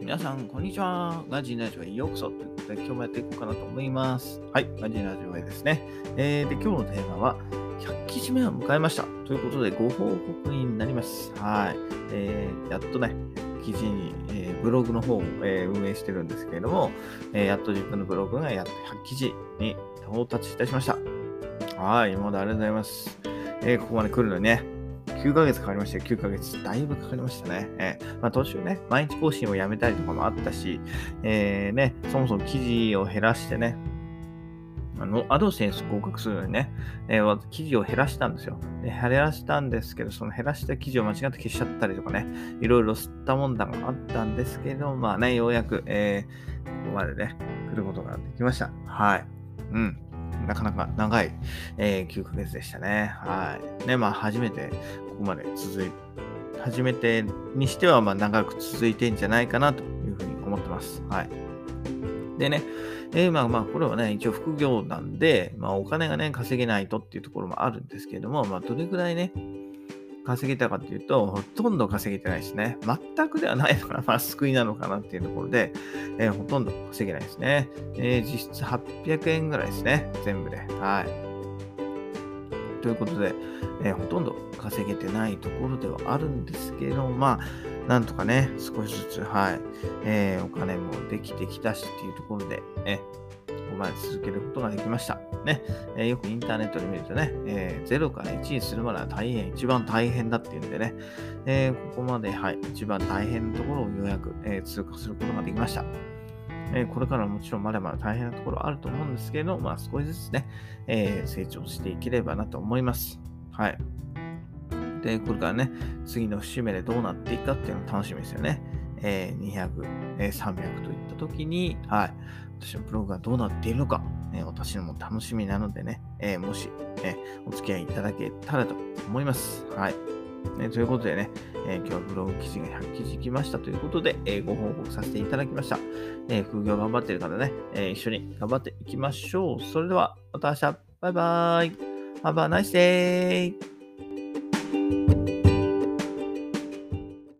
皆さん、こんにちは。ガジンラジオへようこそ。ということで、今日もやっていこうかなと思います。はい、ガジンラジオへですね。えー、で、今日のテーマは、100記事目を迎えました。ということで、ご報告になります。はい。えー、やっとね、記事に、えーブログの方を、えー運営してるんですけれども、えーやっと自分のブログがやっと100記事に到達いたしました。はい、今までありがとうございます。えーここまで来るのにね、9ヶ月かかりましたよ。9ヶ月。だいぶかかりましたね。えーまあ、途中ね、毎日更新をやめたりとかもあったし、えーね、そもそも記事を減らしてね、あの、アドセンス合格するのにね、えー記事を減らしたんですよ。で減らしたんですけど、その減らした記事を間違って消しちゃったりとかね、いろいろ吸ったもんだがあったんですけど、まあね、ようやく、えーここまでね、来ることができました。はい。うん。なかなか長い、えー9ヶ月でしたね。はい。ね、まあ初めてここまで続い初めてにしてはまあ長く続いてんじゃないかなというふうに思ってます。はい。でね、えーまあまあ、これはね、一応副業なんで、まあお金がね、稼げないとっていうところもあるんですけれども、まあどれぐらいね、稼げたかっていうと、ほとんど稼げてないですね。全くではないのかな。まあ救いなのかなっていうところで、えーほとんど稼げないですね。えー実質800円ぐらいですね。全部で。はい。ということで、えーほとんど稼げてないところではあるんですけど、まあ、なんとかね、少しずつ、はい、えお金もできてきたしっていうところで、えこまで続けることができました。ね、えーよくインターネットで見るとね、えー0から1にするまでは大変、一番大変だっていうんでね、えーここまで、はい、一番大変なところをようやく、え通過することができました。えこれからもちろんまだまだ大変なところあると思うんですけど、まあ少しずつね、え成長していければなと思います。はい。で、これからね、次の節目でどうなっていくかっていうのが楽しみですよね。え200、え300といった時に、はい、私のブログがどうなっているのか、え私のも楽しみなのでね、えもし、えお付き合いいただけたらと思います。はい。ね、ということでね、えー今日はブログ記事が100記事来ましたということで、えーご報告させていただきました。えー副業頑張ってる方ね、え一緒に頑張っていきましょう。それでは、また明日、バイバーイ。Have a nice day!